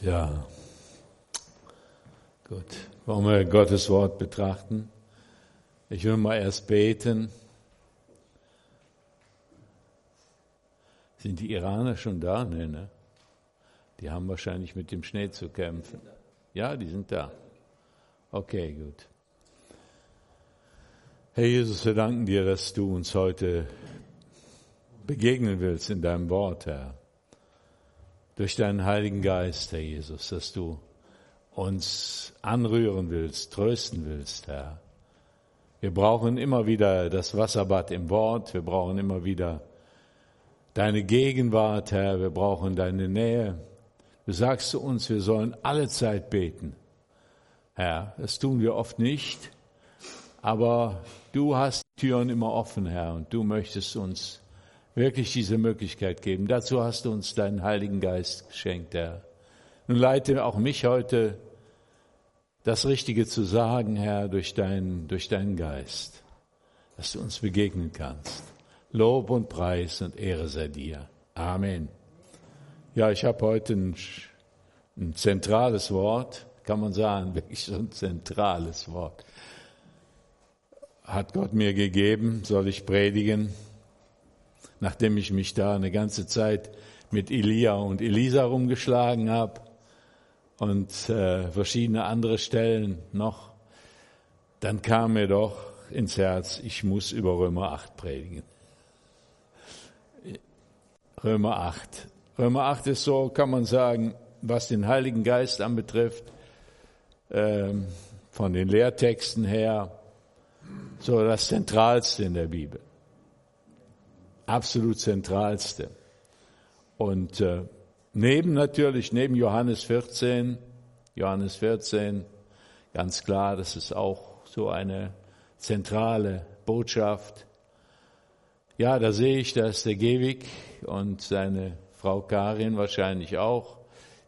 Ja, gut. Wollen wir Gottes Wort betrachten? Ich will mal erst beten. Sind die Iraner schon da? Nee, ne? Die haben wahrscheinlich mit dem Schnee zu kämpfen. Ja, die sind da. Okay, gut. Herr Jesus, wir danken dir, dass du uns heute begegnen willst in deinem Wort, Herr durch deinen Heiligen Geist, Herr Jesus, dass du uns anrühren willst, trösten willst, Herr. Wir brauchen immer wieder das Wasserbad im Wort, wir brauchen immer wieder deine Gegenwart, Herr, wir brauchen deine Nähe. Du sagst zu uns, wir sollen alle Zeit beten. Herr, das tun wir oft nicht, aber du hast Türen immer offen, Herr, und du möchtest uns wirklich diese Möglichkeit geben. Dazu hast du uns deinen Heiligen Geist geschenkt, Herr. Nun leite auch mich heute, das Richtige zu sagen, Herr, durch, dein, durch deinen Geist, dass du uns begegnen kannst. Lob und Preis und Ehre sei dir. Amen. Ja, ich habe heute ein, ein zentrales Wort, kann man sagen, wirklich so ein zentrales Wort. Hat Gott mir gegeben, soll ich predigen nachdem ich mich da eine ganze Zeit mit Elia und Elisa rumgeschlagen habe und äh, verschiedene andere Stellen noch, dann kam mir doch ins Herz, ich muss über Römer 8 predigen. Römer 8. Römer 8 ist so, kann man sagen, was den Heiligen Geist anbetrifft, ähm, von den Lehrtexten her, so das Zentralste in der Bibel absolut zentralste. Und äh, neben natürlich, neben Johannes 14, Johannes 14, ganz klar, das ist auch so eine zentrale Botschaft. Ja, da sehe ich, da ist der Gewig und seine Frau Karin wahrscheinlich auch,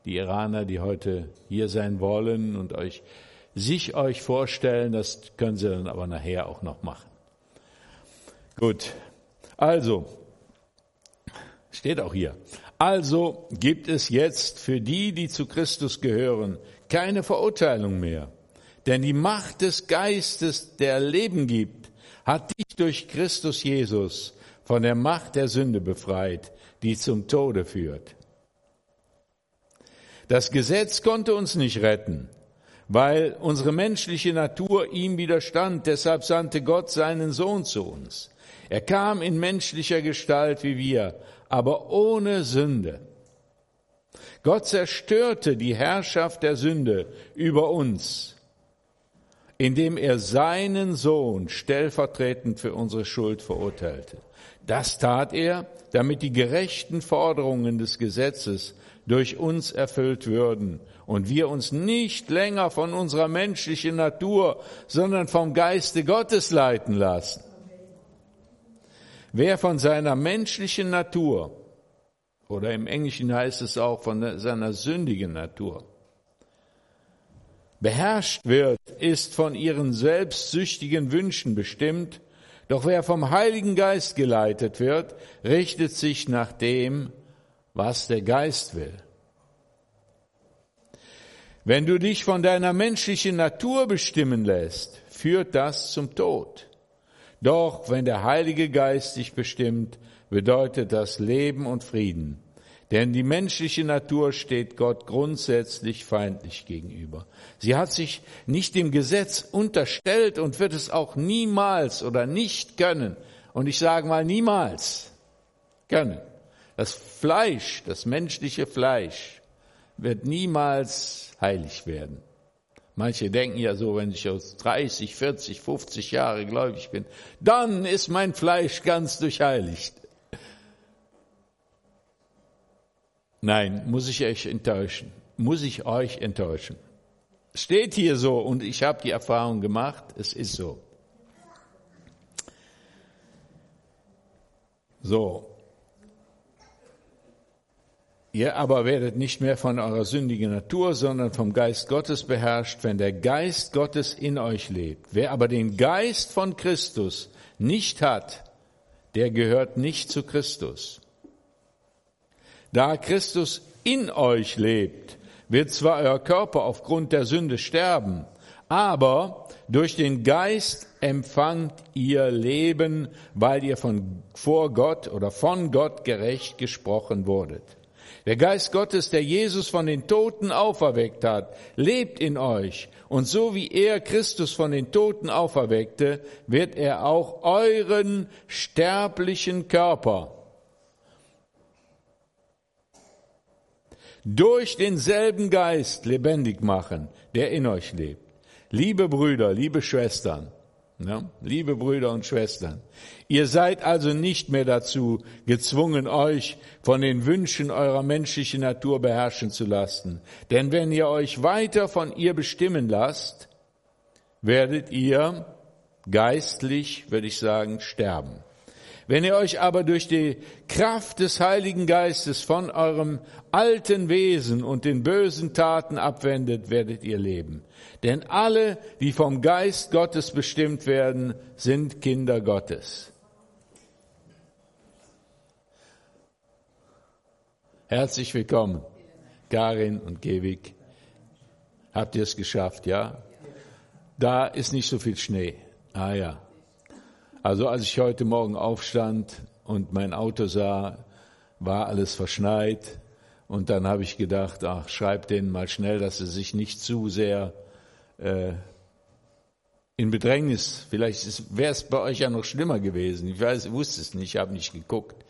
die Iraner, die heute hier sein wollen und euch, sich euch vorstellen, das können sie dann aber nachher auch noch machen. Gut, also, steht auch hier, also gibt es jetzt für die, die zu Christus gehören, keine Verurteilung mehr. Denn die Macht des Geistes, der Leben gibt, hat dich durch Christus Jesus von der Macht der Sünde befreit, die zum Tode führt. Das Gesetz konnte uns nicht retten, weil unsere menschliche Natur ihm widerstand. Deshalb sandte Gott seinen Sohn zu uns. Er kam in menschlicher Gestalt wie wir, aber ohne Sünde. Gott zerstörte die Herrschaft der Sünde über uns, indem er seinen Sohn stellvertretend für unsere Schuld verurteilte. Das tat er, damit die gerechten Forderungen des Gesetzes durch uns erfüllt würden und wir uns nicht länger von unserer menschlichen Natur, sondern vom Geiste Gottes leiten lassen. Wer von seiner menschlichen Natur, oder im Englischen heißt es auch von seiner sündigen Natur, beherrscht wird, ist von ihren selbstsüchtigen Wünschen bestimmt, doch wer vom Heiligen Geist geleitet wird, richtet sich nach dem, was der Geist will. Wenn du dich von deiner menschlichen Natur bestimmen lässt, führt das zum Tod. Doch wenn der Heilige Geist dich bestimmt, bedeutet das Leben und Frieden. Denn die menschliche Natur steht Gott grundsätzlich feindlich gegenüber. Sie hat sich nicht dem Gesetz unterstellt und wird es auch niemals oder nicht können. Und ich sage mal niemals können. Das Fleisch, das menschliche Fleisch wird niemals heilig werden. Manche denken ja so, wenn ich aus 30, 40, 50 Jahre gläubig bin, dann ist mein Fleisch ganz durchheiligt. Nein, muss ich euch enttäuschen. Muss ich euch enttäuschen. Steht hier so und ich habe die Erfahrung gemacht, es ist so. So, Ihr aber werdet nicht mehr von eurer sündigen Natur, sondern vom Geist Gottes beherrscht, wenn der Geist Gottes in euch lebt. Wer aber den Geist von Christus nicht hat, der gehört nicht zu Christus. Da Christus in euch lebt, wird zwar euer Körper aufgrund der Sünde sterben, aber durch den Geist empfangt ihr Leben, weil ihr von vor Gott oder von Gott gerecht gesprochen wurdet. Der Geist Gottes, der Jesus von den Toten auferweckt hat, lebt in euch. Und so wie er Christus von den Toten auferweckte, wird er auch euren sterblichen Körper durch denselben Geist lebendig machen, der in euch lebt. Liebe Brüder, liebe Schwestern, ja, liebe Brüder und Schwestern, ihr seid also nicht mehr dazu gezwungen, euch von den Wünschen eurer menschlichen Natur beherrschen zu lassen. Denn wenn ihr euch weiter von ihr bestimmen lasst, werdet ihr geistlich, würde ich sagen, sterben. Wenn ihr euch aber durch die Kraft des Heiligen Geistes von eurem alten Wesen und den bösen Taten abwendet, werdet ihr leben. Denn alle, die vom Geist Gottes bestimmt werden, sind Kinder Gottes. Herzlich willkommen, Karin und Gewig. Habt ihr es geschafft, ja? Da ist nicht so viel Schnee. Ah ja. Also als ich heute Morgen aufstand und mein Auto sah, war alles verschneit. Und dann habe ich gedacht, ach, schreib denen mal schnell, dass sie sich nicht zu sehr äh, in Bedrängnis, vielleicht wäre es bei euch ja noch schlimmer gewesen. Ich weiß, ich wusste es nicht, ich habe nicht geguckt.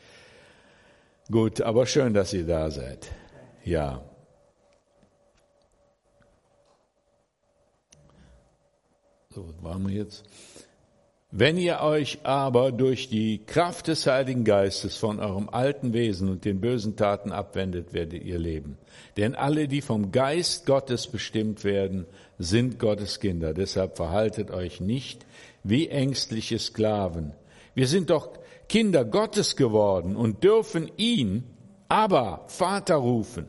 Gut, aber schön, dass ihr da seid. Ja. So, waren wir jetzt? Wenn ihr euch aber durch die Kraft des Heiligen Geistes von eurem alten Wesen und den bösen Taten abwendet, werdet ihr leben. Denn alle, die vom Geist Gottes bestimmt werden, sind Gottes Kinder. Deshalb verhaltet euch nicht wie ängstliche Sklaven. Wir sind doch Kinder Gottes geworden und dürfen ihn aber Vater rufen.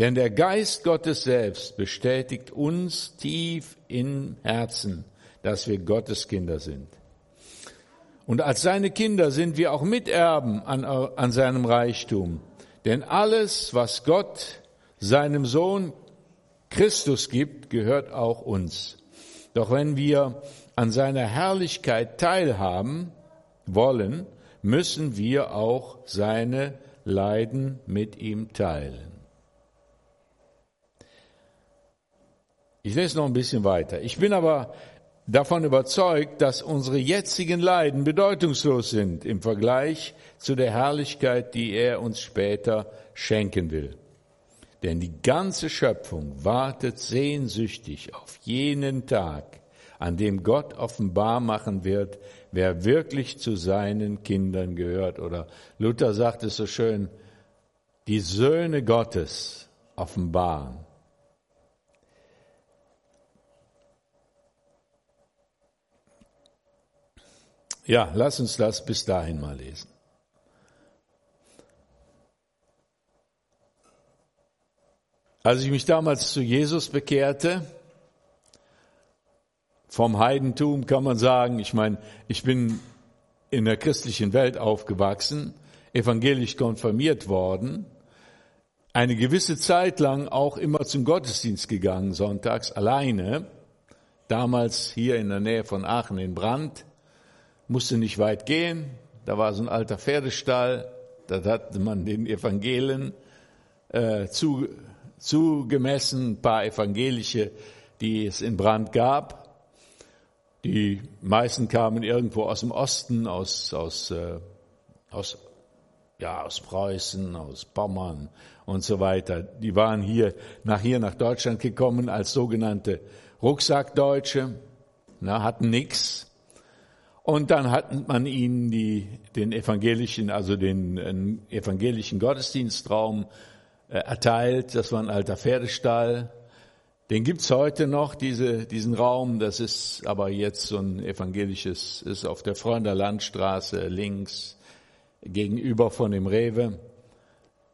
Denn der Geist Gottes selbst bestätigt uns tief im Herzen, dass wir Gottes Kinder sind. Und als seine Kinder sind wir auch Miterben an, an seinem Reichtum. Denn alles, was Gott seinem Sohn Christus gibt, gehört auch uns. Doch wenn wir an seiner Herrlichkeit teilhaben wollen, müssen wir auch seine Leiden mit ihm teilen. Ich lese noch ein bisschen weiter. Ich bin aber davon überzeugt, dass unsere jetzigen Leiden bedeutungslos sind im Vergleich zu der Herrlichkeit, die er uns später schenken will. Denn die ganze Schöpfung wartet sehnsüchtig auf jenen Tag, an dem Gott offenbar machen wird, wer wirklich zu seinen Kindern gehört. Oder Luther sagt es so schön, die Söhne Gottes offenbaren. Ja, lass uns das bis dahin mal lesen. Als ich mich damals zu Jesus bekehrte, vom Heidentum kann man sagen, ich meine, ich bin in der christlichen Welt aufgewachsen, evangelisch konfirmiert worden, eine gewisse Zeit lang auch immer zum Gottesdienst gegangen, sonntags alleine, damals hier in der Nähe von Aachen in Brand, musste nicht weit gehen. Da war so ein alter Pferdestall. Da hatte man den Evangelien äh, zu, zugemessen, ein paar evangelische, die es in Brand gab. Die meisten kamen irgendwo aus dem Osten, aus, aus, äh, aus, ja, aus Preußen, aus Pommern und so weiter. Die waren hier nach hier nach Deutschland gekommen als sogenannte Rucksackdeutsche, na, hatten nichts, und dann hat man ihnen die, den evangelischen, also den äh, evangelischen Gottesdienstraum äh, erteilt. Das war ein alter Pferdestall. Den gibt's heute noch, diese, diesen Raum. Das ist aber jetzt so ein evangelisches, ist auf der Freunde Landstraße links gegenüber von dem Rewe.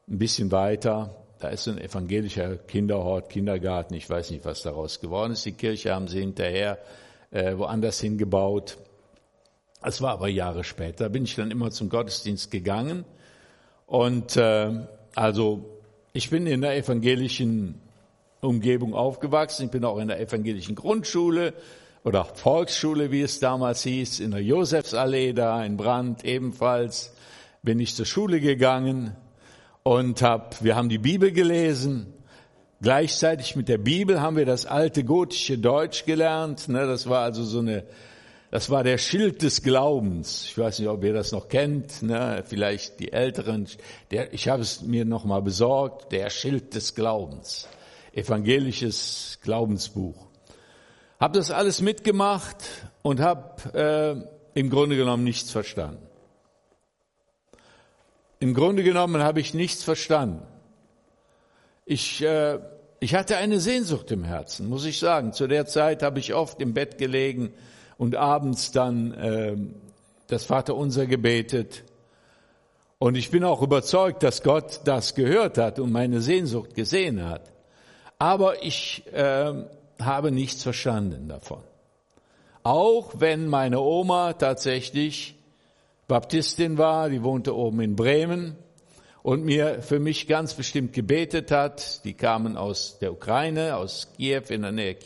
Ein bisschen weiter. Da ist ein evangelischer Kinderhort, Kindergarten. Ich weiß nicht, was daraus geworden ist. Die Kirche haben sie hinterher äh, woanders hingebaut. Es war aber Jahre später, bin ich dann immer zum Gottesdienst gegangen und äh, also ich bin in der evangelischen Umgebung aufgewachsen. Ich bin auch in der evangelischen Grundschule oder Volksschule, wie es damals hieß, in der Josefsallee da in Brand ebenfalls bin ich zur Schule gegangen und hab, wir haben die Bibel gelesen. Gleichzeitig mit der Bibel haben wir das alte gotische Deutsch gelernt. Ne, das war also so eine, das war der Schild des Glaubens. Ich weiß nicht, ob ihr das noch kennt. Ne, vielleicht die Älteren. Der, ich habe es mir noch mal besorgt. Der Schild des Glaubens, evangelisches Glaubensbuch. Hab das alles mitgemacht und habe äh, im Grunde genommen nichts verstanden. Im Grunde genommen habe ich nichts verstanden. Ich, äh, ich hatte eine Sehnsucht im Herzen, muss ich sagen. Zu der Zeit habe ich oft im Bett gelegen und abends dann äh, das Vaterunser gebetet. Und ich bin auch überzeugt, dass Gott das gehört hat und meine Sehnsucht gesehen hat. Aber ich äh, habe nichts verstanden davon. Auch wenn meine Oma tatsächlich Baptistin war, die wohnte oben in Bremen und mir für mich ganz bestimmt gebetet hat. Die kamen aus der Ukraine, aus Kiew, in der Nähe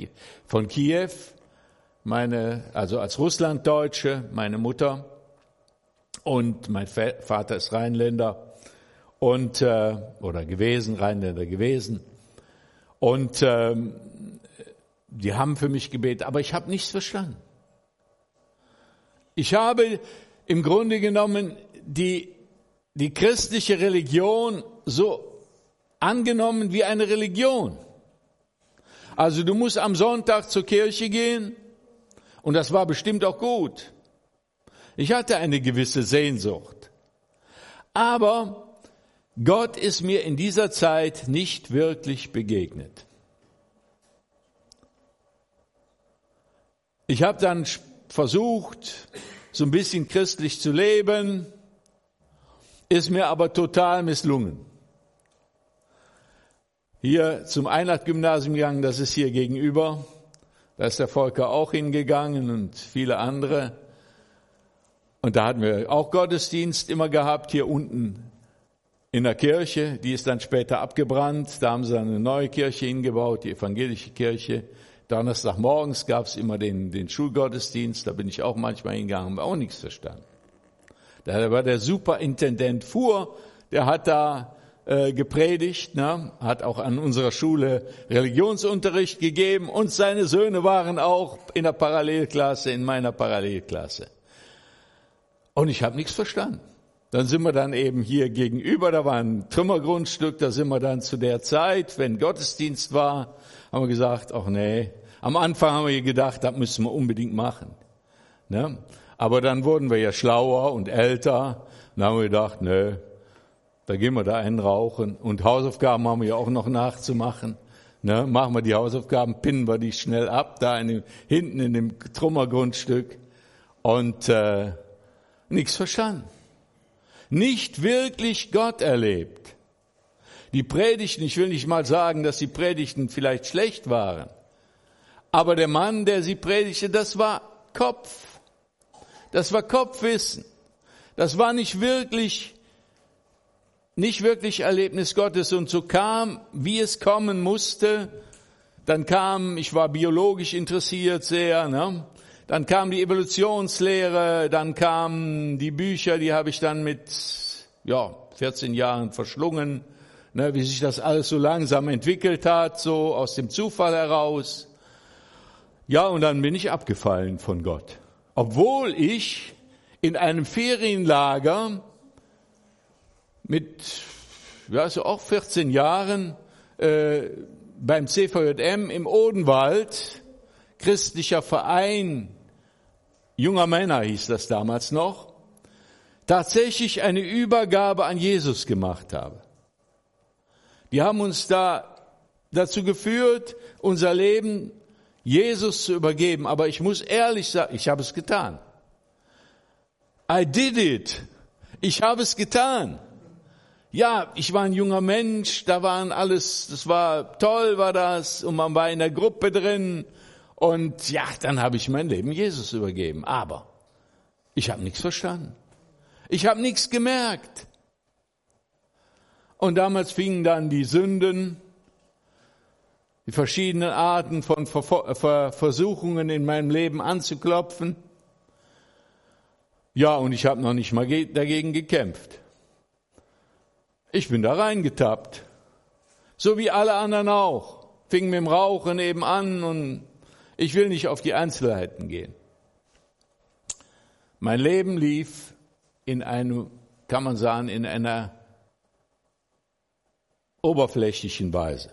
von Kiew. Meine, also als Russlanddeutsche, meine Mutter und mein Vater ist Rheinländer und äh, oder gewesen, Rheinländer gewesen. Und ähm, die haben für mich gebetet, aber ich habe nichts verstanden. Ich habe im Grunde genommen die, die christliche Religion so angenommen wie eine Religion. Also du musst am Sonntag zur Kirche gehen und das war bestimmt auch gut. Ich hatte eine gewisse Sehnsucht. Aber Gott ist mir in dieser Zeit nicht wirklich begegnet. Ich habe dann versucht, so ein bisschen christlich zu leben, ist mir aber total misslungen. Hier zum Einheit-Gymnasium gegangen, das ist hier gegenüber. Da ist der Volker auch hingegangen und viele andere. Und da hatten wir auch Gottesdienst immer gehabt, hier unten in der Kirche. Die ist dann später abgebrannt. Da haben sie eine neue Kirche hingebaut, die evangelische Kirche. Donnerstagmorgens gab es immer den, den Schulgottesdienst, da bin ich auch manchmal hingegangen, habe auch nichts verstanden. Da war der Superintendent Fuhr, der hat da äh, gepredigt, ne? hat auch an unserer Schule Religionsunterricht gegeben und seine Söhne waren auch in der Parallelklasse, in meiner Parallelklasse. Und ich habe nichts verstanden. Dann sind wir dann eben hier gegenüber, da war ein Trümmergrundstück, da sind wir dann zu der Zeit, wenn Gottesdienst war, haben wir gesagt, ach nee, am Anfang haben wir gedacht, das müssen wir unbedingt machen. Ne? Aber dann wurden wir ja schlauer und älter. Dann haben wir gedacht, nö, da gehen wir da einen rauchen. Und Hausaufgaben haben wir ja auch noch nachzumachen. Ne? Machen wir die Hausaufgaben, pinnen wir die schnell ab, da in dem, hinten in dem Trümmergrundstück. Und äh, nichts verstanden. Nicht wirklich Gott erlebt. Die Predigten, ich will nicht mal sagen, dass die Predigten vielleicht schlecht waren, aber der Mann, der sie predigte, das war Kopf. Das war Kopfwissen. Das war nicht wirklich, nicht wirklich Erlebnis Gottes. Und so kam, wie es kommen musste, dann kam, ich war biologisch interessiert sehr, ne? dann kam die Evolutionslehre, dann kamen die Bücher, die habe ich dann mit, ja, 14 Jahren verschlungen ne, wie sich das alles so langsam entwickelt hat, so aus dem Zufall heraus. Ja, und dann bin ich abgefallen von Gott. Obwohl ich in einem Ferienlager mit, ja, so auch 14 Jahren äh, beim CVJM im Odenwald, christlicher Verein junger Männer hieß das damals noch, tatsächlich eine Übergabe an Jesus gemacht habe. Die haben uns da dazu geführt, unser Leben Jesus zu übergeben. Aber ich muss ehrlich sagen, ich habe es getan. I did it. Ich habe es getan. Ja, ich war ein junger Mensch, da waren alles, das war toll, war das, und man war in der Gruppe drin. Und ja, dann habe ich mein Leben Jesus übergeben. Aber ich habe nichts verstanden. Ich habe nichts gemerkt. Und damals fingen dann die Sünden, die verschiedenen Arten von Versuchungen in meinem Leben anzuklopfen. Ja, und ich habe noch nicht mal dagegen gekämpft. Ich bin da reingetappt. So wie alle anderen auch. Fing mit dem Rauchen eben an und ich will nicht auf die Einzelheiten gehen. Mein Leben lief in einem, kann man sagen, in einer oberflächlichen Weise.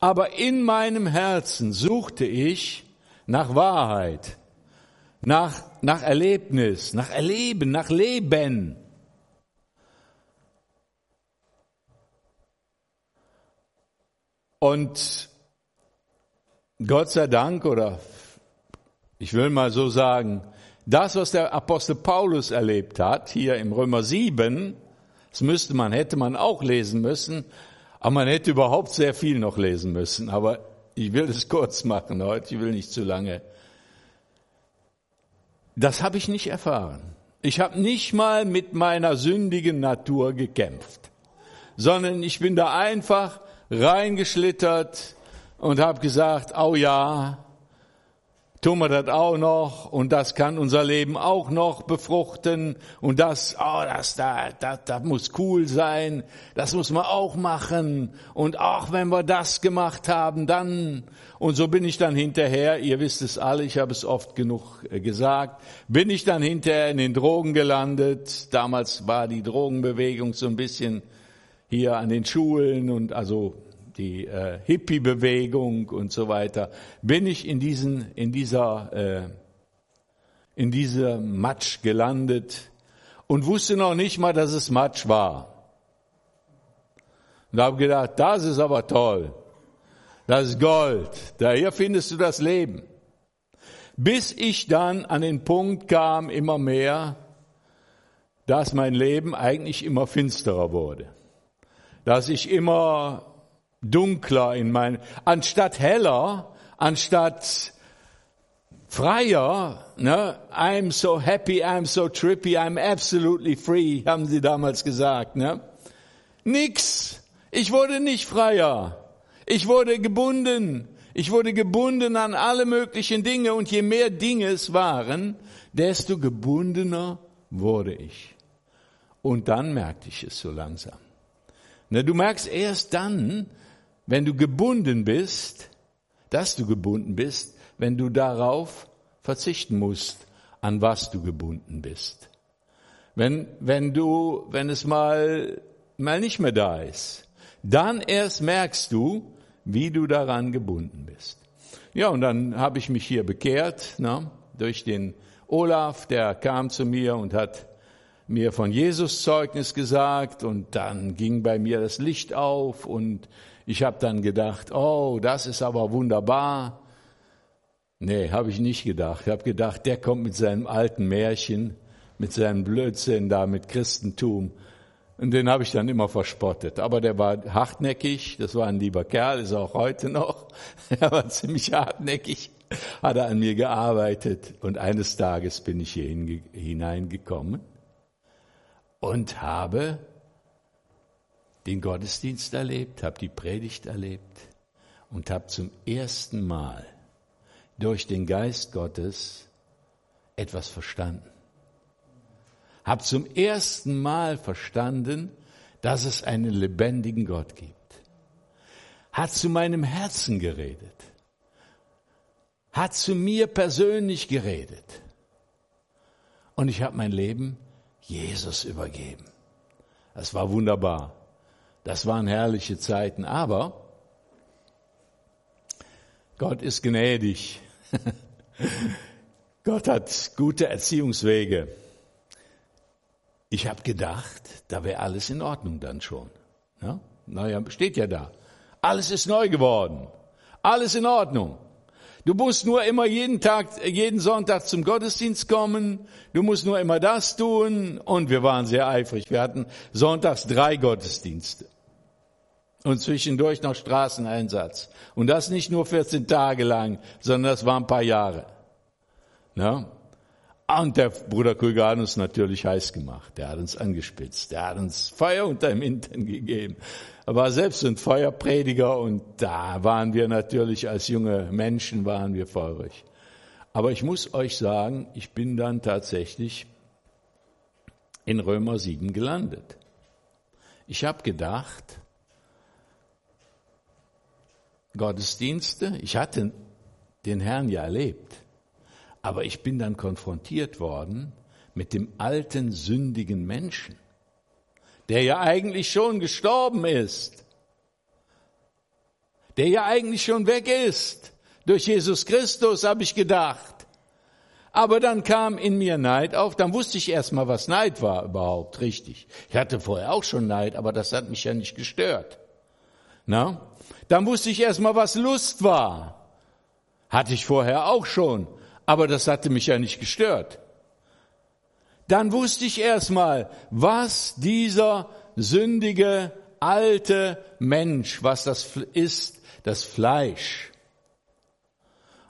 Aber in meinem Herzen suchte ich nach Wahrheit, nach, nach Erlebnis, nach Erleben, nach Leben. Und Gott sei Dank, oder ich will mal so sagen, das, was der Apostel Paulus erlebt hat, hier im Römer 7, das müsste man, hätte man auch lesen müssen, aber man hätte überhaupt sehr viel noch lesen müssen. Aber ich will es kurz machen heute, ich will nicht zu lange. Das habe ich nicht erfahren. Ich habe nicht mal mit meiner sündigen Natur gekämpft, sondern ich bin da einfach reingeschlittert und habe gesagt, oh ja, tun wir das auch noch und das kann unser Leben auch noch befruchten und das, oh, das, das, das, das muss cool sein, das muss man auch machen und auch wenn wir das gemacht haben, dann und so bin ich dann hinterher, ihr wisst es alle, ich habe es oft genug äh, gesagt, bin ich dann hinterher in den Drogen gelandet. Damals war die Drogenbewegung so ein bisschen hier an den Schulen und also die äh, Hippie-Bewegung und so weiter, bin ich in diesen, in dieser, äh, in dieser Matsch gelandet und wusste noch nicht mal, dass es Matsch war. Und habe gedacht, das ist aber toll. Das ist Gold. Daher findest du das Leben. Bis ich dann an den Punkt kam, immer mehr, dass mein Leben eigentlich immer finsterer wurde. Dass ich immer dunkler in mein, anstatt heller, anstatt freier, ne, I'm so happy, I'm so trippy, I'm absolutely free, haben sie damals gesagt, ne? Nix. Ich wurde nicht freier. Ich wurde gebunden. Ich wurde gebunden an alle möglichen Dinge und je mehr Dinge es waren, desto gebundener wurde ich. Und dann merkte ich es so langsam. Ne, du merkst erst dann, wenn du gebunden bist, dass du gebunden bist, wenn du darauf verzichten musst, an was du gebunden bist. Wenn, wenn du, wenn es mal, mal nicht mehr da ist, dann erst merkst du, wie du daran gebunden bist. Ja, und dann habe ich mich hier bekehrt, na, durch den Olaf, der kam zu mir und hat mir von Jesus Zeugnis gesagt und dann ging bei mir das Licht auf und ich habe dann gedacht, oh, das ist aber wunderbar. Nee, habe ich nicht gedacht. Ich habe gedacht, der kommt mit seinem alten Märchen, mit seinem Blödsinn da, mit Christentum. Und den habe ich dann immer verspottet. Aber der war hartnäckig, das war ein lieber Kerl, ist auch heute noch. Er war ziemlich hartnäckig, hat er an mir gearbeitet. Und eines Tages bin ich hier hineingekommen und habe den Gottesdienst erlebt, habe die Predigt erlebt und habe zum ersten Mal durch den Geist Gottes etwas verstanden. Habe zum ersten Mal verstanden, dass es einen lebendigen Gott gibt. Hat zu meinem Herzen geredet. Hat zu mir persönlich geredet. Und ich habe mein Leben Jesus übergeben. Das war wunderbar. Das waren herrliche Zeiten, aber Gott ist gnädig. Gott hat gute Erziehungswege. Ich habe gedacht, da wäre alles in Ordnung dann schon. Ja? Naja, steht ja da. Alles ist neu geworden. Alles in Ordnung. Du musst nur immer jeden Tag, jeden Sonntag zum Gottesdienst kommen. Du musst nur immer das tun. Und wir waren sehr eifrig. Wir hatten sonntags drei Gottesdienste und zwischendurch noch Straßeneinsatz. Und das nicht nur 14 Tage lang, sondern das war ein paar Jahre. Ja? Und der Bruder Krüger hat uns natürlich heiß gemacht. Der hat uns angespitzt. Der hat uns Feuer unter dem Hintern gegeben. Er war selbst ein Feuerprediger und da waren wir natürlich als junge Menschen waren wir feurig. Aber ich muss euch sagen, ich bin dann tatsächlich in Römer 7 gelandet. Ich habe gedacht, Gottesdienste, ich hatte den Herrn ja erlebt, aber ich bin dann konfrontiert worden mit dem alten sündigen Menschen, der ja eigentlich schon gestorben ist, der ja eigentlich schon weg ist. Durch Jesus Christus habe ich gedacht. Aber dann kam in mir Neid auf, dann wusste ich erstmal, was Neid war überhaupt, richtig. Ich hatte vorher auch schon Neid, aber das hat mich ja nicht gestört. Na? Dann wusste ich erstmal, was Lust war. Hatte ich vorher auch schon, aber das hatte mich ja nicht gestört. Dann wusste ich erstmal, was dieser sündige alte Mensch, was das ist, das Fleisch.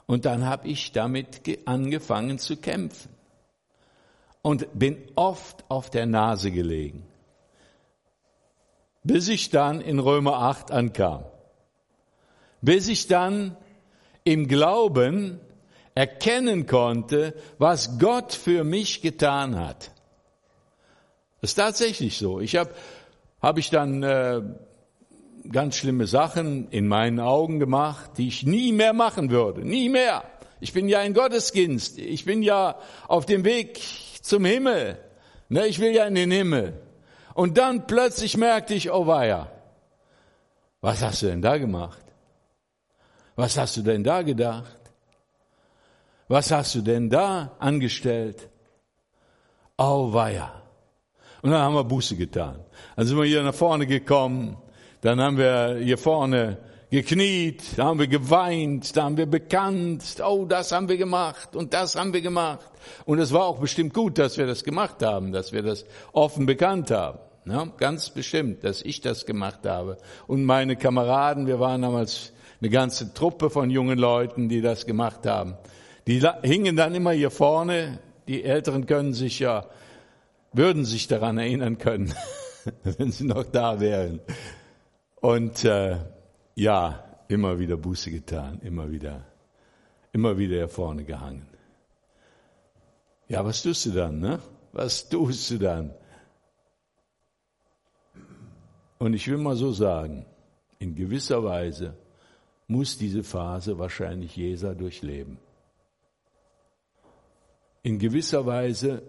Und dann habe ich damit angefangen zu kämpfen und bin oft auf der Nase gelegen, bis ich dann in Römer 8 ankam, bis ich dann im Glauben erkennen konnte, was Gott für mich getan hat. Das ist tatsächlich so. Ich habe hab ich dann äh, ganz schlimme Sachen in meinen Augen gemacht, die ich nie mehr machen würde. Nie mehr. Ich bin ja ein Gottesdienst. Ich bin ja auf dem Weg zum Himmel. Ne, ich will ja in den Himmel. Und dann plötzlich merkte ich, oh weia, was hast du denn da gemacht? Was hast du denn da gedacht? Was hast du denn da angestellt? Oh weia. Und dann haben wir Buße getan. Dann sind wir hier nach vorne gekommen dann haben wir hier vorne gekniet, da haben wir geweint, da haben wir bekannt, oh, das haben wir gemacht und das haben wir gemacht. Und es war auch bestimmt gut, dass wir das gemacht haben, dass wir das offen bekannt haben. Ja, ganz bestimmt, dass ich das gemacht habe. Und meine Kameraden, wir waren damals eine ganze Truppe von jungen Leuten, die das gemacht haben. Die hingen dann immer hier vorne. Die Älteren können sich ja, würden sich daran erinnern können, wenn sie noch da wären. Und äh, ja, immer wieder Buße getan, immer wieder, immer wieder hier vorne gehangen. Ja, was tust du dann, ne? Was tust du dann? Und ich will mal so sagen, in gewisser Weise muss diese Phase wahrscheinlich Jesa durchleben. In gewisser Weise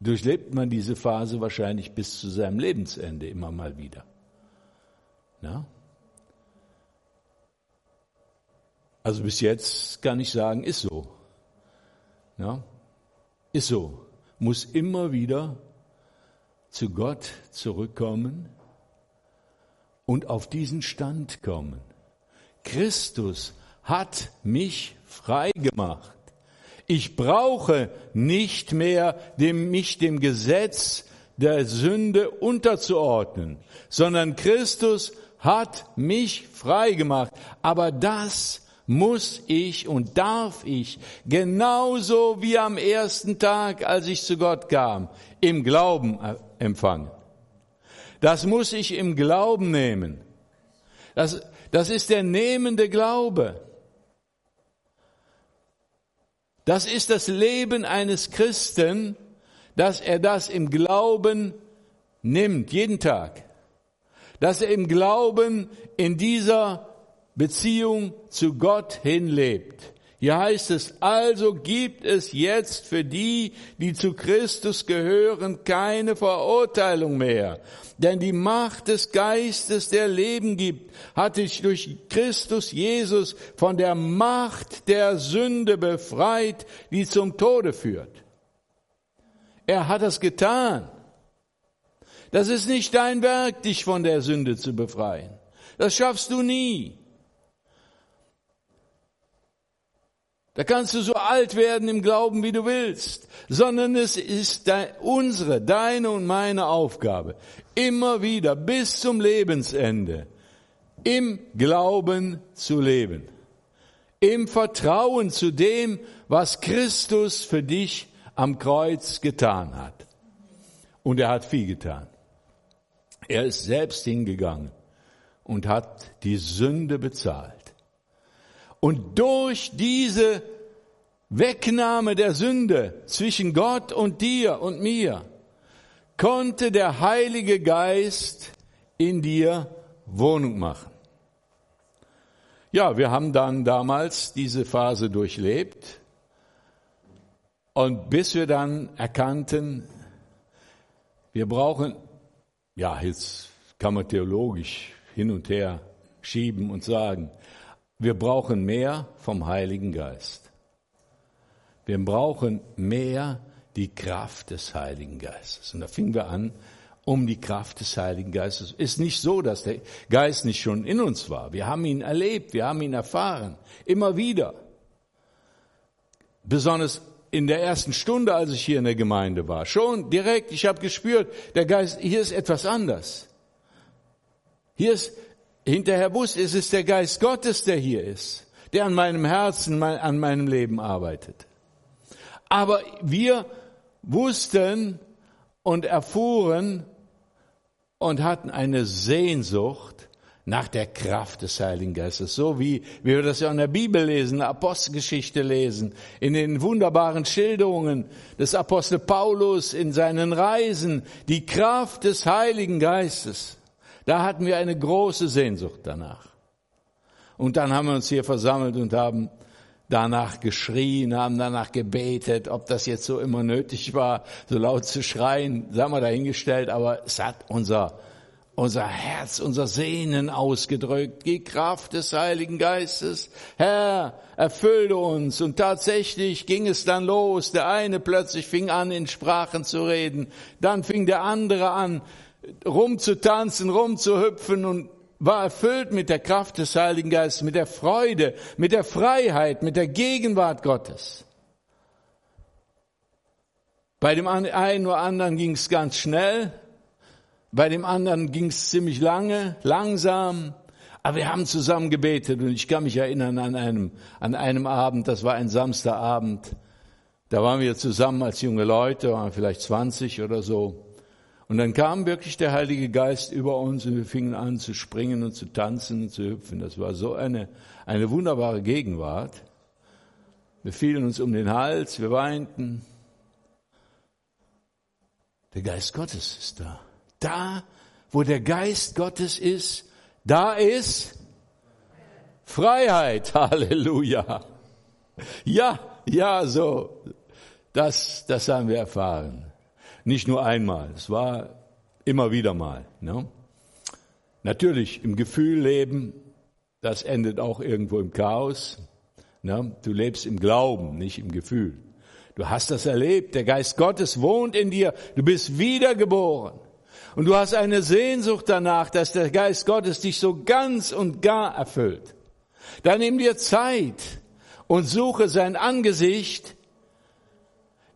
durchlebt man diese Phase wahrscheinlich bis zu seinem Lebensende immer mal wieder. Ja? Also bis jetzt kann ich sagen, ist so. Ja? Ist so. Muss immer wieder zu Gott zurückkommen und auf diesen Stand kommen. Christus hat mich frei gemacht. Ich brauche nicht mehr dem, mich dem Gesetz der Sünde unterzuordnen, sondern Christus hat mich frei gemacht. Aber das muss ich und darf ich genauso wie am ersten Tag, als ich zu Gott kam, im Glauben empfangen. Das muss ich im Glauben nehmen. Das, das ist der nehmende Glaube. Das ist das Leben eines Christen, dass er das im Glauben nimmt, jeden Tag dass er im Glauben in dieser Beziehung zu Gott hinlebt. Hier heißt es, also gibt es jetzt für die, die zu Christus gehören, keine Verurteilung mehr. Denn die Macht des Geistes, der Leben gibt, hat dich durch Christus Jesus von der Macht der Sünde befreit, die zum Tode führt. Er hat das getan. Das ist nicht dein Werk, dich von der Sünde zu befreien. Das schaffst du nie. Da kannst du so alt werden im Glauben, wie du willst, sondern es ist unsere, deine und meine Aufgabe, immer wieder bis zum Lebensende im Glauben zu leben. im Vertrauen zu dem, was Christus für dich am Kreuz getan hat. Und er hat viel getan. Er ist selbst hingegangen und hat die Sünde bezahlt. Und durch diese Wegnahme der Sünde zwischen Gott und dir und mir konnte der Heilige Geist in dir Wohnung machen. Ja, wir haben dann damals diese Phase durchlebt und bis wir dann erkannten, wir brauchen, ja, jetzt kann man theologisch hin und her schieben und sagen, wir brauchen mehr vom Heiligen Geist. Wir brauchen mehr die Kraft des Heiligen Geistes. Und da fingen wir an, um die Kraft des Heiligen Geistes. Ist nicht so, dass der Geist nicht schon in uns war. Wir haben ihn erlebt, wir haben ihn erfahren, immer wieder. Besonders in der ersten Stunde, als ich hier in der Gemeinde war. Schon direkt, ich habe gespürt, der Geist, hier ist etwas anders. Hier ist, hinterher wusste, es ist der Geist Gottes, der hier ist, der an meinem Herzen, an meinem Leben arbeitet. Aber wir wussten und erfuhren, und hatten eine Sehnsucht nach der Kraft des Heiligen Geistes, so wie, wie wir das ja in der Bibel lesen, in der Apostelgeschichte lesen, in den wunderbaren Schilderungen des Apostel Paulus in seinen Reisen, die Kraft des Heiligen Geistes. Da hatten wir eine große Sehnsucht danach. Und dann haben wir uns hier versammelt und haben danach geschrien, haben danach gebetet, ob das jetzt so immer nötig war, so laut zu schreien, sagen wir dahingestellt, aber es hat unser, unser Herz, unser Sehnen ausgedrückt, die Kraft des Heiligen Geistes. Herr, erfülle uns. Und tatsächlich ging es dann los. Der eine plötzlich fing an, in Sprachen zu reden. Dann fing der andere an, rumzutanzen, rumzuhüpfen und war erfüllt mit der Kraft des Heiligen Geistes, mit der Freude, mit der Freiheit, mit der Gegenwart Gottes. Bei dem einen oder anderen ging es ganz schnell, bei dem anderen ging es ziemlich lange, langsam, aber wir haben zusammen gebetet und ich kann mich erinnern an einem, an einem Abend, das war ein Samstagabend, da waren wir zusammen als junge Leute, waren vielleicht 20 oder so. Und dann kam wirklich der Heilige Geist über uns und wir fingen an zu springen und zu tanzen und zu hüpfen. Das war so eine, eine wunderbare Gegenwart. Wir fielen uns um den Hals, wir weinten. Der Geist Gottes ist da. Da, wo der Geist Gottes ist, da ist Freiheit. Halleluja. Ja, ja, so. Das, das haben wir erfahren. Nicht nur einmal, es war immer wieder mal. Ne? Natürlich im Gefühl leben, das endet auch irgendwo im Chaos. Ne? Du lebst im Glauben, nicht im Gefühl. Du hast das erlebt, der Geist Gottes wohnt in dir, du bist wiedergeboren. Und du hast eine Sehnsucht danach, dass der Geist Gottes dich so ganz und gar erfüllt. Dann nimm dir Zeit und suche sein Angesicht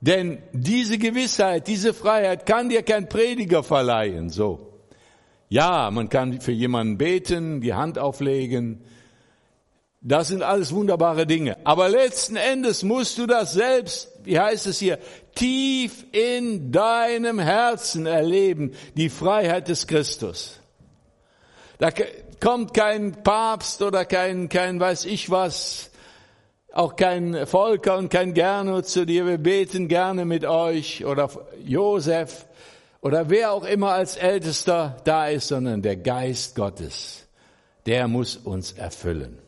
denn diese Gewissheit, diese Freiheit kann dir kein Prediger verleihen, so. Ja, man kann für jemanden beten, die Hand auflegen. Das sind alles wunderbare Dinge. Aber letzten Endes musst du das selbst, wie heißt es hier, tief in deinem Herzen erleben, die Freiheit des Christus. Da kommt kein Papst oder kein, kein weiß ich was, auch kein Volker und kein Gernot zu dir. Wir beten gerne mit euch oder Josef oder wer auch immer als Ältester da ist, sondern der Geist Gottes, der muss uns erfüllen.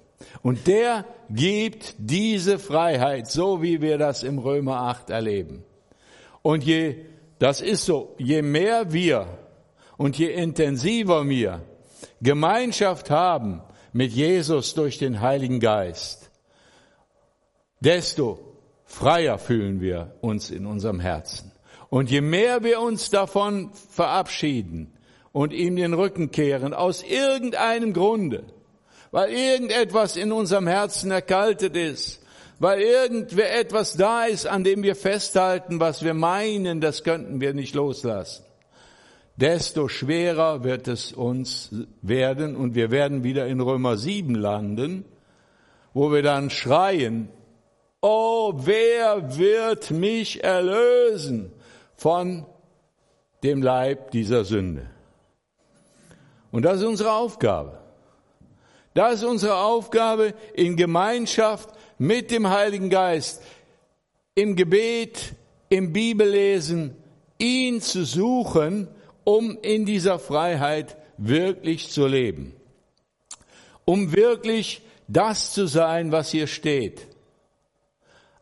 Und der gibt diese Freiheit, so wie wir das im Römer 8 erleben. Und je, das ist so, je mehr wir und je intensiver wir Gemeinschaft haben mit Jesus durch den Heiligen Geist, desto freier fühlen wir uns in unserem Herzen. Und je mehr wir uns davon verabschieden und ihm den Rücken kehren, aus irgendeinem Grunde, weil irgendetwas in unserem Herzen erkaltet ist, weil irgendwer etwas da ist, an dem wir festhalten, was wir meinen, das könnten wir nicht loslassen, desto schwerer wird es uns werden und wir werden wieder in Römer 7 landen, wo wir dann schreien, oh, wer wird mich erlösen von dem Leib dieser Sünde? Und das ist unsere Aufgabe. Das ist unsere Aufgabe in Gemeinschaft mit dem Heiligen Geist, im Gebet, im Bibellesen, ihn zu suchen, um in dieser Freiheit wirklich zu leben. Um wirklich das zu sein, was hier steht.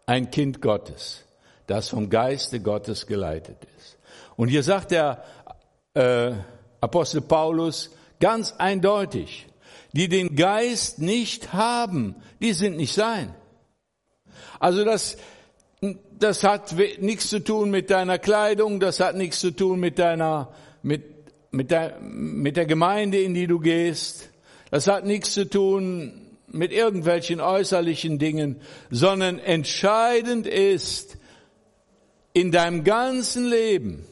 Ein Kind Gottes, das vom Geiste Gottes geleitet ist. Und hier sagt der äh, Apostel Paulus ganz eindeutig, die den Geist nicht haben, die sind nicht sein. Also das, das hat nichts zu tun mit deiner Kleidung, das hat nichts zu tun mit deiner, mit, mit der, mit der Gemeinde, in die du gehst. Das hat nichts zu tun mit irgendwelchen äußerlichen Dingen, sondern entscheidend ist in deinem ganzen Leben,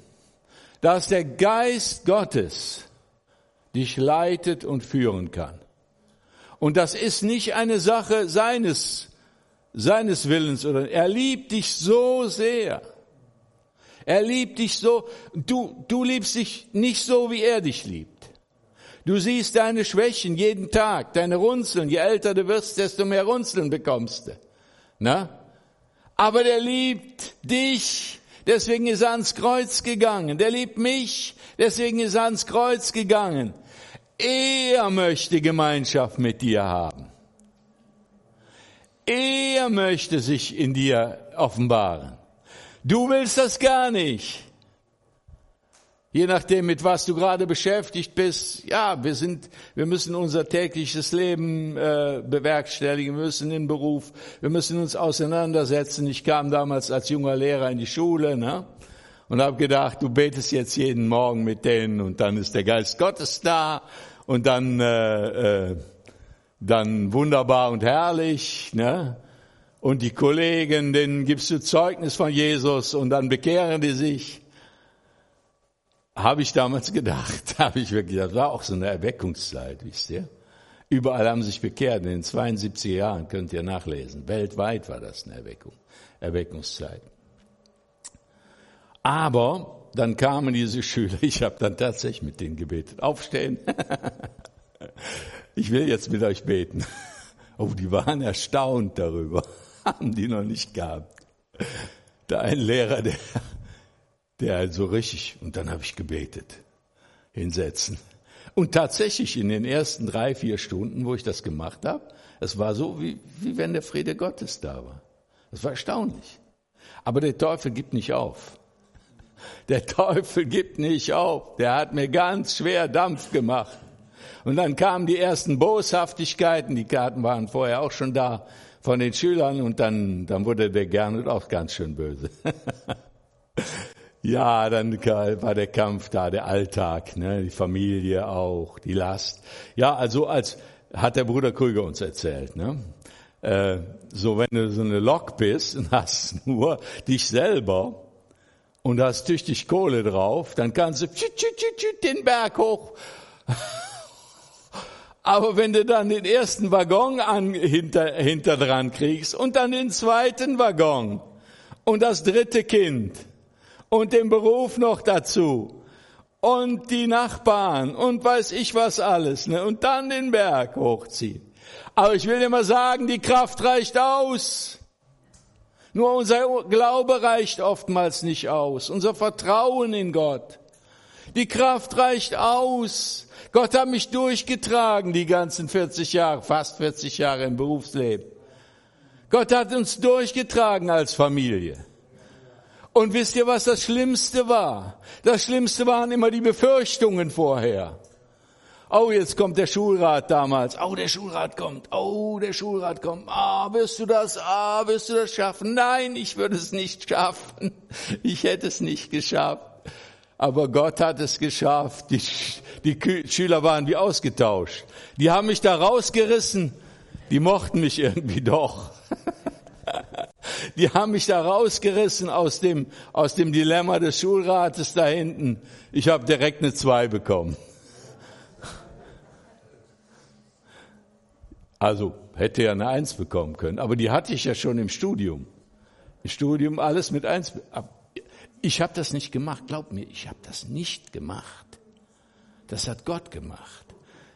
dass der Geist Gottes dich leitet und führen kann. Und das ist nicht eine Sache seines, seines Willens, oder er liebt dich so sehr. Er liebt dich so, du, du liebst dich nicht so, wie er dich liebt. Du siehst deine Schwächen jeden Tag, deine Runzeln. Je älter du wirst, desto mehr Runzeln bekommst du. Na? Aber der liebt dich. Deswegen ist er ans Kreuz gegangen. Der liebt mich. Deswegen ist er ans Kreuz gegangen. Er möchte Gemeinschaft mit dir haben. Er möchte sich in dir offenbaren. Du willst das gar nicht. Je nachdem, mit was du gerade beschäftigt bist, ja, wir sind, wir müssen unser tägliches Leben äh, bewerkstelligen, wir müssen den Beruf, wir müssen uns auseinandersetzen. Ich kam damals als junger Lehrer in die Schule, ne? Und habe gedacht, du betest jetzt jeden Morgen mit denen und dann ist der Geist Gottes da und dann, äh, äh, dann wunderbar und herrlich, ne? Und die Kollegen, denen gibst du Zeugnis von Jesus und dann bekehren die sich. Habe ich damals gedacht, habe ich wirklich, das war auch so eine Erweckungszeit, wisst ihr? Überall haben sich bekehrt, in den 72 Jahren könnt ihr nachlesen. Weltweit war das eine Erweckung, Erweckungszeit. Aber dann kamen diese Schüler, ich habe dann tatsächlich mit denen gebetet. Aufstehen. ich will jetzt mit euch beten. Oh, die waren erstaunt darüber. Haben die noch nicht gehabt. Da ein Lehrer, der, der so richtig, und dann habe ich gebetet, hinsetzen. Und tatsächlich in den ersten drei, vier Stunden, wo ich das gemacht habe, es war so, wie, wie wenn der Friede Gottes da war. Es war erstaunlich. Aber der Teufel gibt nicht auf. Der Teufel gibt nicht auf. Der hat mir ganz schwer Dampf gemacht. Und dann kamen die ersten Boshaftigkeiten. Die Karten waren vorher auch schon da von den Schülern und dann, dann wurde der Gernot auch ganz schön böse. ja, dann war der Kampf da, der Alltag, ne, die Familie auch, die Last. Ja, also als hat der Bruder Krüger uns erzählt, ne? Äh, so wenn du so eine Lok bist und hast nur dich selber und hast tüchtig Kohle drauf, dann kannst du den Berg hoch. Aber wenn du dann den ersten Waggon an, hinter, hinter dran kriegst und dann den zweiten Waggon und das dritte Kind und den Beruf noch dazu und die Nachbarn und weiß ich was alles, ne? und dann den Berg hochziehen. Aber ich will dir mal sagen, die Kraft reicht aus. Nur unser Glaube reicht oftmals nicht aus, unser Vertrauen in Gott. Die Kraft reicht aus. Gott hat mich durchgetragen die ganzen 40 Jahre, fast 40 Jahre im Berufsleben. Gott hat uns durchgetragen als Familie. Und wisst ihr, was das Schlimmste war? Das Schlimmste waren immer die Befürchtungen vorher. Oh, jetzt kommt der Schulrat damals. Oh, der Schulrat kommt. Oh, der Schulrat kommt. Ah, wirst du das? Ah, wirst du das schaffen? Nein, ich würde es nicht schaffen. Ich hätte es nicht geschafft. Aber Gott hat es geschafft. Die, die Schüler waren wie ausgetauscht. Die haben mich da rausgerissen. Die mochten mich irgendwie doch. Die haben mich da rausgerissen aus dem, aus dem Dilemma des Schulrates da hinten. Ich habe direkt eine zwei bekommen. Also hätte ja eine Eins bekommen können, aber die hatte ich ja schon im Studium. Im Studium alles mit Eins. Ich habe das nicht gemacht, glaub mir, ich habe das nicht gemacht. Das hat Gott gemacht.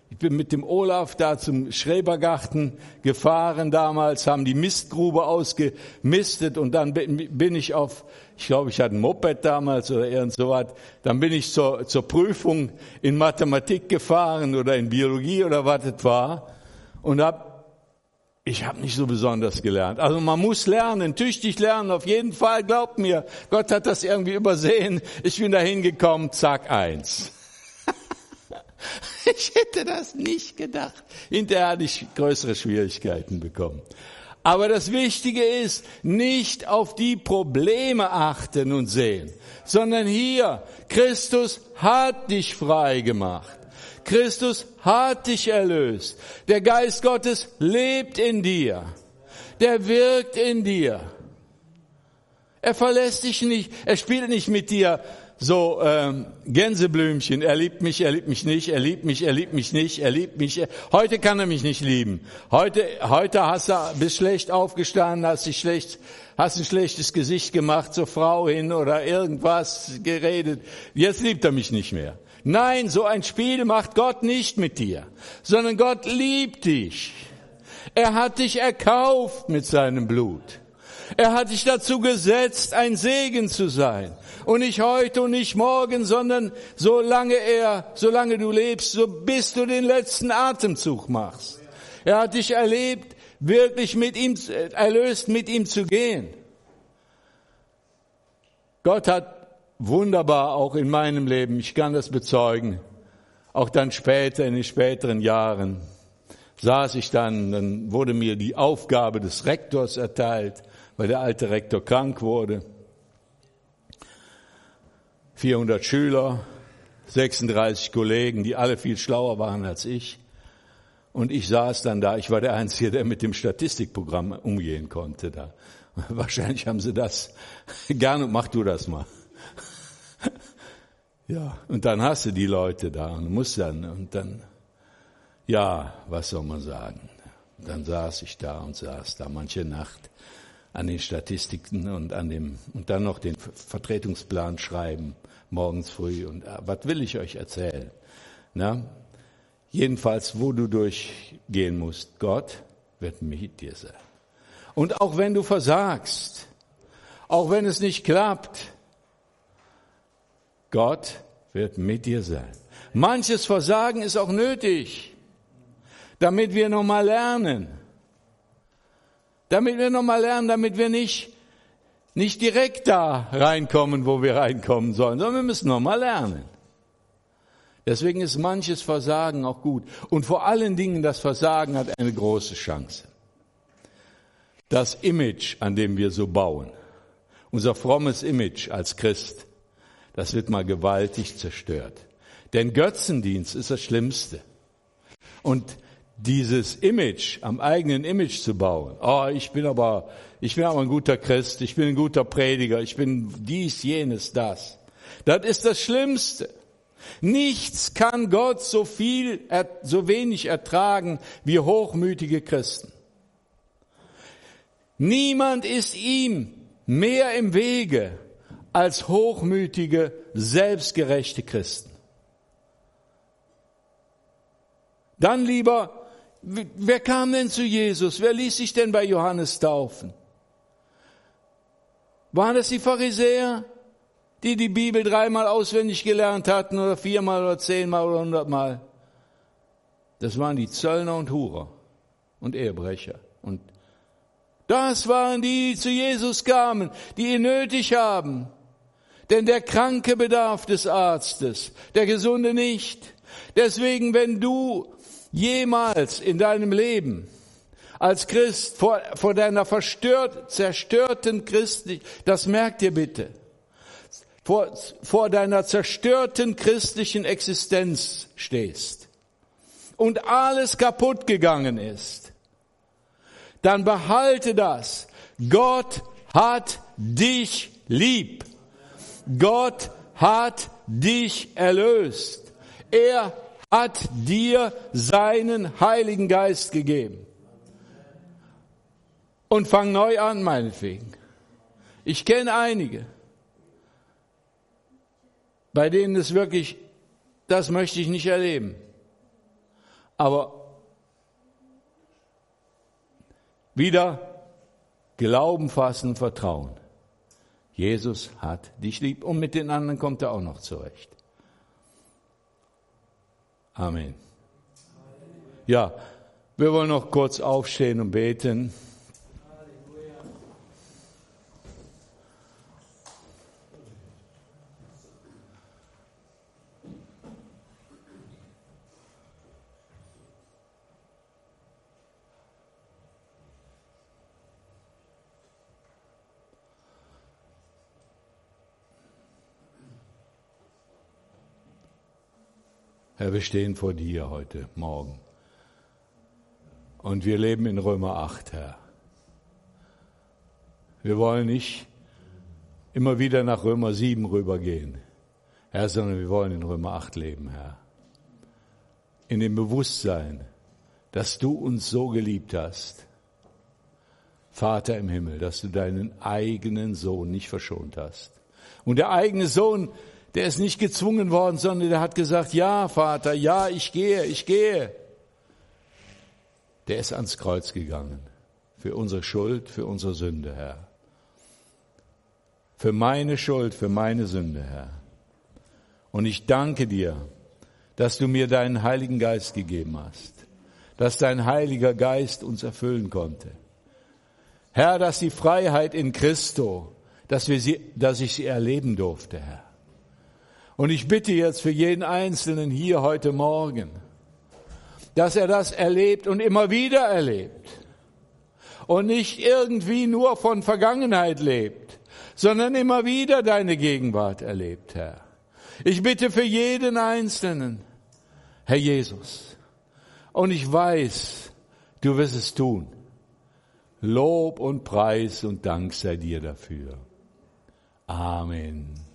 Ich bin mit dem Olaf da zum Schrebergarten gefahren damals, haben die Mistgrube ausgemistet und dann bin ich auf, ich glaube, ich hatte ein Moped damals oder irgend so was, dann bin ich zur, zur Prüfung in Mathematik gefahren oder in Biologie oder was es war und hab, ich habe nicht so besonders gelernt. Also man muss lernen, tüchtig lernen, auf jeden Fall, glaubt mir, Gott hat das irgendwie übersehen. Ich bin da hingekommen, zack, eins. Ich hätte das nicht gedacht. Hinterher hatte ich größere Schwierigkeiten bekommen. Aber das Wichtige ist, nicht auf die Probleme achten und sehen, sondern hier, Christus hat dich frei gemacht. Christus hat dich erlöst. Der Geist Gottes lebt in dir. Der wirkt in dir. Er verlässt dich nicht. Er spielt nicht mit dir so ähm, Gänseblümchen, er liebt mich, er liebt mich nicht, er liebt mich, er liebt mich nicht, er liebt mich. Heute kann er mich nicht lieben. Heute, heute hast du bist schlecht aufgestanden, hast dich schlecht, hast ein schlechtes Gesicht gemacht zur Frau hin oder irgendwas geredet. Jetzt liebt er mich nicht mehr. Nein, so ein Spiel macht Gott nicht mit dir, sondern Gott liebt dich. Er hat dich erkauft mit seinem Blut. Er hat dich dazu gesetzt, ein Segen zu sein. Und nicht heute und nicht morgen, sondern solange er, solange du lebst, so bis du den letzten Atemzug machst. Er hat dich erlebt, wirklich mit ihm, erlöst mit ihm zu gehen. Gott hat wunderbar auch in meinem Leben, ich kann das bezeugen, auch dann später, in den späteren Jahren, saß ich dann, dann wurde mir die Aufgabe des Rektors erteilt, weil der alte Rektor krank wurde. 400 Schüler, 36 Kollegen, die alle viel schlauer waren als ich. Und ich saß dann da, ich war der Einzige, der mit dem Statistikprogramm umgehen konnte da. Wahrscheinlich haben sie das gerne, mach du das mal. Ja, und dann hast du die Leute da und musst dann, und dann, ja, was soll man sagen? Dann saß ich da und saß da manche Nacht an den Statistiken und an dem, und dann noch den Vertretungsplan schreiben, morgens früh. Und äh, was will ich euch erzählen? Na? Jedenfalls, wo du durchgehen musst, Gott wird mit dir sein. Und auch wenn du versagst, auch wenn es nicht klappt, Gott wird mit dir sein. Manches Versagen ist auch nötig, damit wir nochmal lernen. Damit wir nochmal lernen, damit wir nicht, nicht direkt da reinkommen, wo wir reinkommen sollen, sondern wir müssen nochmal lernen. Deswegen ist manches Versagen auch gut. Und vor allen Dingen das Versagen hat eine große Chance. Das Image, an dem wir so bauen, unser frommes Image als Christ, das wird mal gewaltig zerstört. Denn Götzendienst ist das Schlimmste. Und dieses Image, am eigenen Image zu bauen. Oh, ich bin aber, ich bin aber ein guter Christ, ich bin ein guter Prediger, ich bin dies, jenes, das. Das ist das Schlimmste. Nichts kann Gott so viel, so wenig ertragen wie hochmütige Christen. Niemand ist ihm mehr im Wege als hochmütige, selbstgerechte Christen. Dann lieber Wer kam denn zu Jesus? Wer ließ sich denn bei Johannes taufen? Waren das die Pharisäer, die die Bibel dreimal auswendig gelernt hatten oder viermal oder zehnmal oder hundertmal? Das waren die Zöllner und Hurer und Ehebrecher. Und das waren die, die zu Jesus kamen, die ihn nötig haben. Denn der Kranke bedarf des Arztes, der Gesunde nicht. Deswegen, wenn du jemals in deinem Leben als Christ vor, vor deiner verstört, zerstörten Christen, das merkt ihr bitte, vor, vor deiner zerstörten christlichen Existenz stehst und alles kaputt gegangen ist, dann behalte das. Gott hat dich lieb. Gott hat dich erlöst. Er hat dir seinen Heiligen Geist gegeben. und fang neu an, meinetwegen. Ich kenne einige, bei denen es wirklich, das möchte ich nicht erleben. Aber wieder Glauben fassen, Vertrauen. Jesus hat dich lieb und mit den anderen kommt er auch noch zurecht. Amen. Ja, wir wollen noch kurz aufstehen und beten. Herr, wir stehen vor dir heute Morgen. Und wir leben in Römer 8, Herr. Wir wollen nicht immer wieder nach Römer 7 rübergehen, Herr, sondern wir wollen in Römer 8 leben, Herr. In dem Bewusstsein, dass du uns so geliebt hast, Vater im Himmel, dass du deinen eigenen Sohn nicht verschont hast. Und der eigene Sohn, der ist nicht gezwungen worden, sondern der hat gesagt, ja, Vater, ja, ich gehe, ich gehe. Der ist ans Kreuz gegangen. Für unsere Schuld, für unsere Sünde, Herr. Für meine Schuld, für meine Sünde, Herr. Und ich danke dir, dass du mir deinen Heiligen Geist gegeben hast. Dass dein Heiliger Geist uns erfüllen konnte. Herr, dass die Freiheit in Christo, dass wir sie, dass ich sie erleben durfte, Herr. Und ich bitte jetzt für jeden Einzelnen hier heute Morgen, dass er das erlebt und immer wieder erlebt. Und nicht irgendwie nur von Vergangenheit lebt, sondern immer wieder deine Gegenwart erlebt, Herr. Ich bitte für jeden Einzelnen, Herr Jesus. Und ich weiß, du wirst es tun. Lob und Preis und Dank sei dir dafür. Amen.